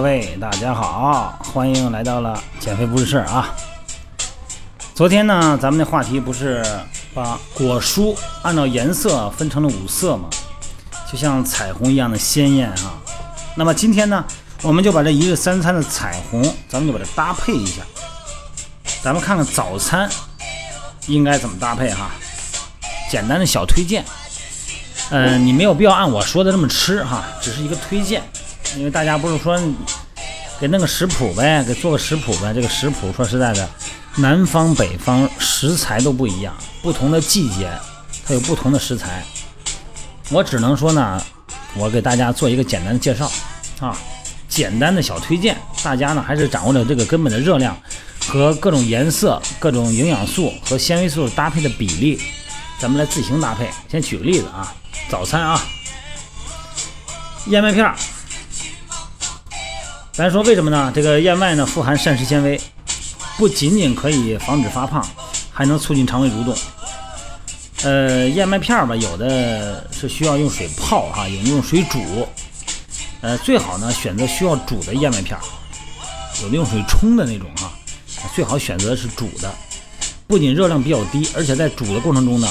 各位大家好，欢迎来到了减肥不是事儿啊。昨天呢，咱们的话题不是把果蔬按照颜色分成了五色吗？就像彩虹一样的鲜艳哈。那么今天呢，我们就把这一日三餐的彩虹，咱们就把它搭配一下。咱们看看早餐应该怎么搭配哈。简单的小推荐，嗯，你没有必要按我说的这么吃哈，只是一个推荐。因为大家不是说给弄个食谱呗，给做个食谱呗。这个食谱说实在的，南方北方食材都不一样，不同的季节它有不同的食材。我只能说呢，我给大家做一个简单的介绍啊，简单的小推荐。大家呢还是掌握了这个根本的热量和各种颜色、各种营养素和纤维素搭配的比例，咱们来自行搭配。先举个例子啊，早餐啊，燕麦片儿。咱说为什么呢？这个燕麦呢富含膳食纤维，不仅仅可以防止发胖，还能促进肠胃蠕动。呃，燕麦片儿吧，有的是需要用水泡哈，有的用水煮。呃，最好呢选择需要煮的燕麦片儿，有的用水冲的那种哈，最好选择是煮的。不仅热量比较低，而且在煮的过程中呢，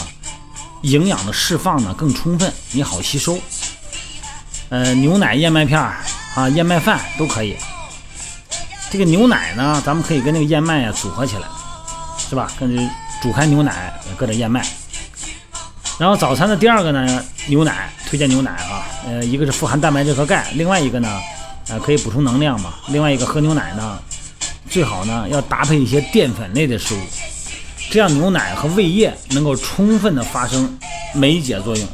营养的释放呢更充分，你好吸收。呃，牛奶燕麦片儿。啊，燕麦饭都可以。这个牛奶呢，咱们可以跟那个燕麦啊组合起来，是吧？跟煮开牛奶，搁点燕麦。然后早餐的第二个呢，牛奶，推荐牛奶啊。呃，一个是富含蛋白质和钙，另外一个呢，呃，可以补充能量嘛。另外一个喝牛奶呢，最好呢要搭配一些淀粉类的食物，这样牛奶和胃液能够充分的发生酶解作用。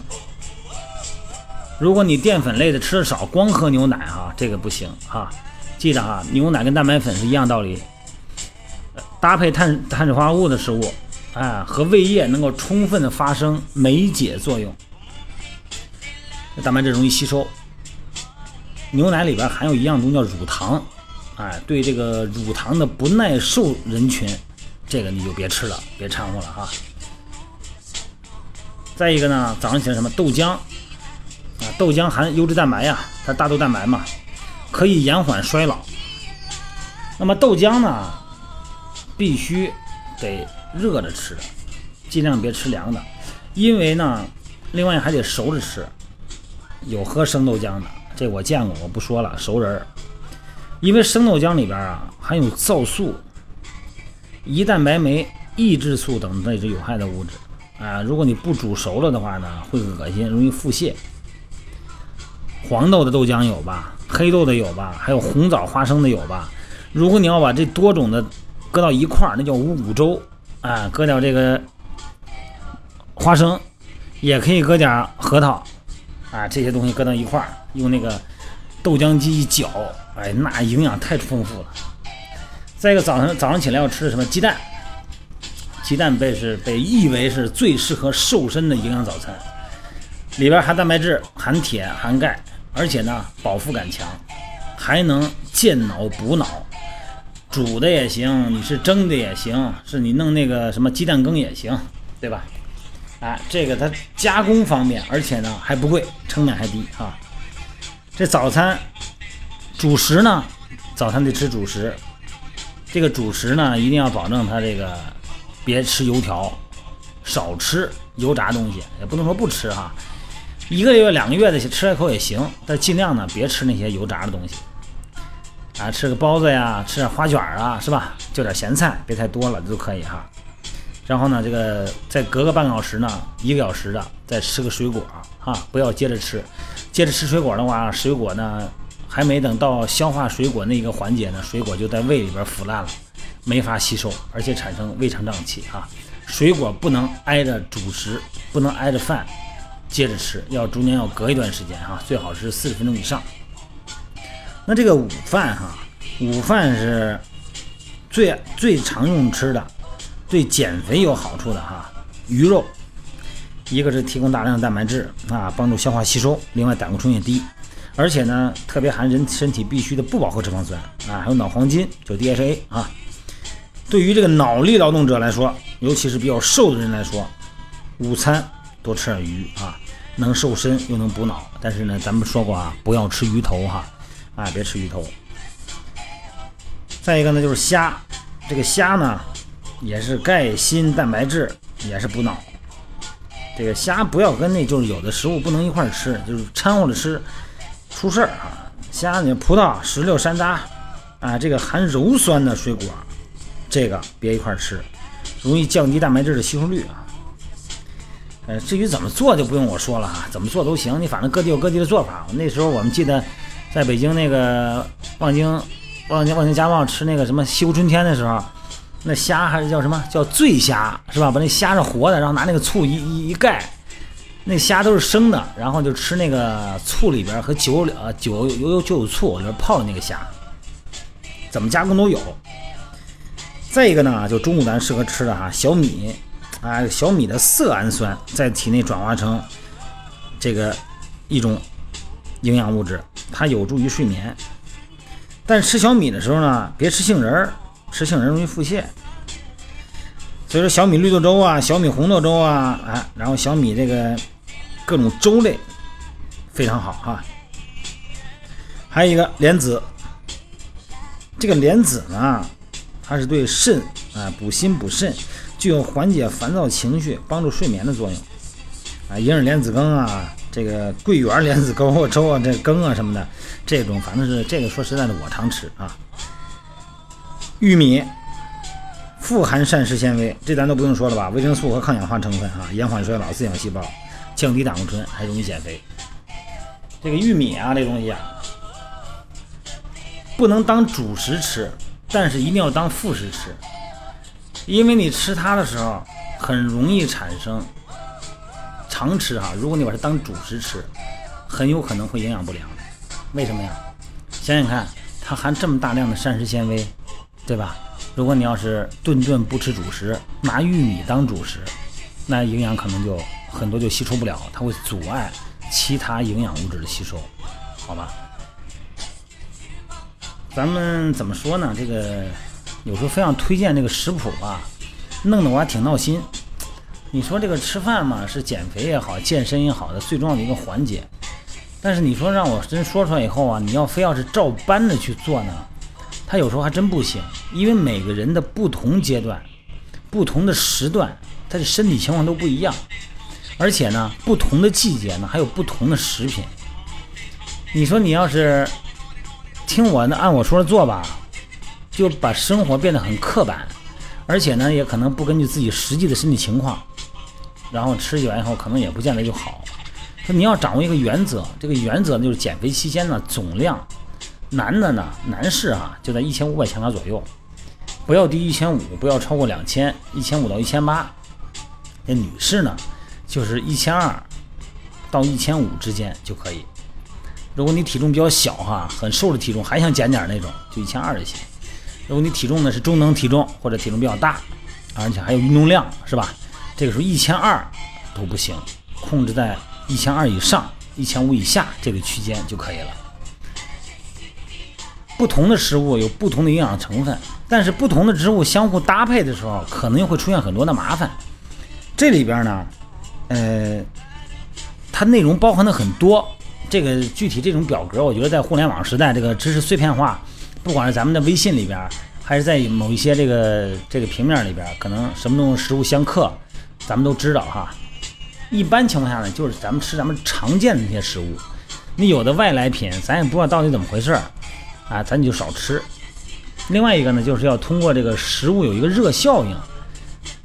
如果你淀粉类的吃的少，光喝牛奶哈，这个不行哈。记着哈，牛奶跟蛋白粉是一样道理，搭配碳碳水化合物的食物，哎，和胃液能够充分的发生酶解作用，蛋白质容易吸收。牛奶里边含有一样东西叫乳糖，哎，对这个乳糖的不耐受人群，这个你就别吃了，别掺和了哈。再一个呢，早上起来什么豆浆。豆浆含优质蛋白呀，它大豆蛋白嘛，可以延缓衰老。那么豆浆呢，必须得热着吃，尽量别吃凉的，因为呢，另外还得熟着吃。有喝生豆浆的，这我见过，我不说了。熟人儿，因为生豆浆里边啊含有皂素、胰蛋白酶、抑制素等那些有害的物质啊，如果你不煮熟了的话呢，会恶心，容易腹泻。黄豆的豆浆有吧？黑豆的有吧？还有红枣、花生的有吧？如果你要把这多种的搁到一块儿，那叫五谷粥啊！搁点这个花生，也可以搁点核桃啊，这些东西搁到一块儿，用那个豆浆机一搅，哎，那营养太丰富了。再一个，早上早上起来要吃什么？鸡蛋，鸡蛋被是被誉为是最适合瘦身的营养早餐，里边含蛋白质、含铁、含钙。而且呢，饱腹感强，还能健脑补脑，煮的也行，你是蒸的也行，是你弄那个什么鸡蛋羹也行，对吧？哎，这个它加工方便，而且呢还不贵，成本还低啊。这早餐主食呢，早餐得吃主食，这个主食呢一定要保证它这个别吃油条，少吃油炸东西，也不能说不吃哈。一个月、两个月的吃一口也行，但尽量呢别吃那些油炸的东西啊，吃个包子呀，吃点花卷啊，是吧？就点咸菜，别太多了就可以哈。然后呢，这个再隔个半个小时呢，一个小时的再吃个水果啊，不要接着吃。接着吃水果的话，水果呢还没等到消化水果那一个环节呢，水果就在胃里边腐烂了，没法吸收，而且产生胃肠胀气啊。水果不能挨着主食，不能挨着饭。接着吃，要中间要隔一段时间哈，最好是四十分钟以上。那这个午饭哈，午饭是最最常用吃的，对减肥有好处的哈。鱼肉，一个是提供大量的蛋白质啊，帮助消化吸收，另外胆固醇也低，而且呢特别含人身体必需的不饱和脂肪酸啊，还有脑黄金，就 DHA 啊。对于这个脑力劳动者来说，尤其是比较瘦的人来说，午餐多吃点鱼啊。能瘦身又能补脑，但是呢，咱们说过啊，不要吃鱼头哈，啊，别吃鱼头。再一个呢，就是虾，这个虾呢也是钙、锌、蛋白质，也是补脑。这个虾不要跟那就是有的食物不能一块吃，就是掺和着吃出事儿啊。虾你葡萄、石榴、山楂啊，这个含鞣酸的水果，这个别一块吃，容易降低蛋白质的吸收率啊。呃，至于怎么做就不用我说了哈，怎么做都行，你反正各地有各地的做法。那时候我们记得在北京那个望京。望京望京家旺吃那个什么西湖春天的时候，那虾还是叫什么叫醉虾是吧？把那虾是活的，然后拿那个醋一一一盖，那虾都是生的，然后就吃那个醋里边和酒呃酒有有酒有醋里边泡的那个虾，怎么加工都有。再一个呢，就中午咱适合吃的哈小米啊，小米的色氨酸在体内转化成这个一种营养物质，它有助于睡眠。但吃小米的时候呢，别吃杏仁儿，吃杏仁容易腹泻。所以说小米绿豆粥啊，小米红豆粥啊，哎，然后小米这个各种粥类非常好哈。还有一个莲子，这个莲子呢，它是对肾啊补心补肾，具有缓解烦躁情绪、帮助睡眠的作用。啊，银耳莲子羹啊。这个桂圆莲子羹、粥啊、这羹啊什么的，这种反正是这个说实在的，我常吃啊。玉米富含膳食纤维，这咱都不用说了吧？维生素和抗氧化成分啊，延缓衰老、滋养细胞、降低胆固醇，还容易减肥。这个玉米啊，这东西啊，不能当主食吃，但是一定要当副食吃，因为你吃它的时候，很容易产生。常吃哈，如果你把它当主食吃，很有可能会营养不良。为什么呀？想想看，它含这么大量的膳食纤维，对吧？如果你要是顿顿不吃主食，拿玉米当主食，那营养可能就很多就吸收不了，它会阻碍其他营养物质的吸收，好吧？咱们怎么说呢？这个有时候非要推荐这个食谱吧，弄得我还挺闹心。你说这个吃饭嘛，是减肥也好，健身也好的最重要的一个环节。但是你说让我真说出来以后啊，你要非要是照搬的去做呢，他有时候还真不行。因为每个人的不同阶段、不同的时段，他的身体情况都不一样，而且呢，不同的季节呢，还有不同的食品。你说你要是听我的按我说的做吧，就把生活变得很刻板，而且呢，也可能不根据自己实际的身体情况。然后吃起来以后，可能也不见得就好。说你要掌握一个原则，这个原则呢就是减肥期间呢总量，男的呢男士啊就在一千五百千卡左右，不要低于一千五，不要超过两千，一千五到一千八。那女士呢就是一千二到一千五之间就可以。如果你体重比较小哈，很瘦的体重还想减点那种，就一千二就行。如果你体重呢是中等体重或者体重比较大，而且还有运动量是吧？这个时候一千二都不行，控制在一千二以上、一千五以下这个区间就可以了。不同的食物有不同的营养成分，但是不同的植物相互搭配的时候，可能又会出现很多的麻烦。这里边呢，呃，它内容包含的很多。这个具体这种表格，我觉得在互联网时代，这个知识碎片化，不管是咱们的微信里边，还是在某一些这个这个平面里边，可能什么东西食物相克。咱们都知道哈，一般情况下呢，就是咱们吃咱们常见的那些食物，你有的外来品，咱也不知道到底怎么回事，啊，咱就少吃。另外一个呢，就是要通过这个食物有一个热效应，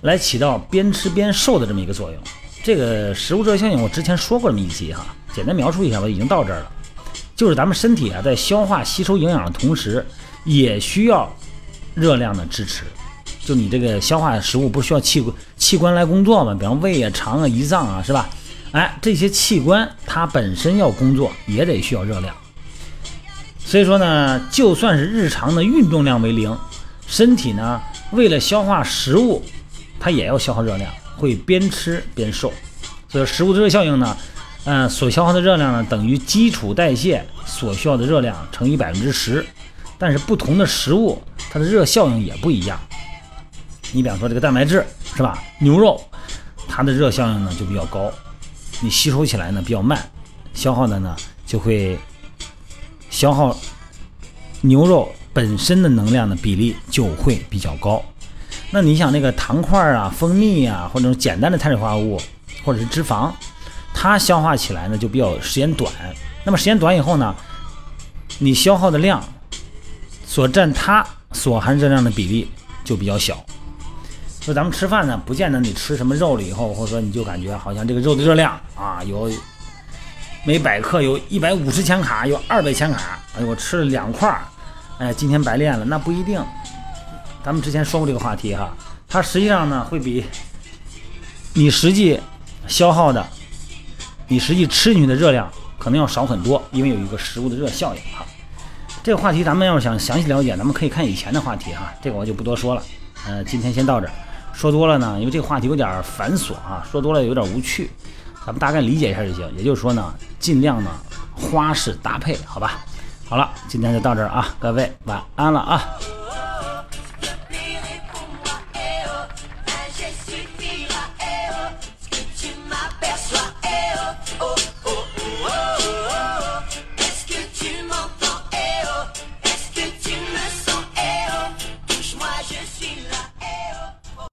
来起到边吃边瘦的这么一个作用。这个食物热效应我之前说过这么一集哈，简单描述一下，吧已经到这儿了。就是咱们身体啊，在消化吸收营养的同时，也需要热量的支持。就你这个消化食物，不需要器官器官来工作吗？比方胃啊、肠啊、胰脏啊，是吧？哎，这些器官它本身要工作，也得需要热量。所以说呢，就算是日常的运动量为零，身体呢为了消化食物，它也要消耗热量，会边吃边瘦。所以食物的热效应呢，嗯，所消耗的热量呢等于基础代谢所需要的热量乘以百分之十。但是不同的食物，它的热效应也不一样。你比方说这个蛋白质是吧？牛肉，它的热效应呢就比较高，你吸收起来呢比较慢，消耗的呢就会消耗牛肉本身的能量的比例就会比较高。那你想那个糖块啊、蜂蜜啊，或者简单的碳水化合物，或者是脂肪，它消化起来呢就比较时间短。那么时间短以后呢，你消耗的量所占它所含热量的比例就比较小。就咱们吃饭呢，不见得你吃什么肉了以后，或者说你就感觉好像这个肉的热量啊，有每百克有一百五十千卡，有二百千卡。哎呦，我吃了两块儿，哎，今天白练了，那不一定。咱们之前说过这个话题哈，它实际上呢会比你实际消耗的、你实际吃进去的热量可能要少很多，因为有一个食物的热效应哈。这个话题咱们要是想详细了解，咱们可以看以前的话题哈，这个我就不多说了。呃，今天先到这儿。说多了呢，因为这个话题有点繁琐啊，说多了有点无趣，咱们大概理解一下就行。也就是说呢，尽量呢花式搭配，好吧？好了，今天就到这儿啊，各位晚安了啊。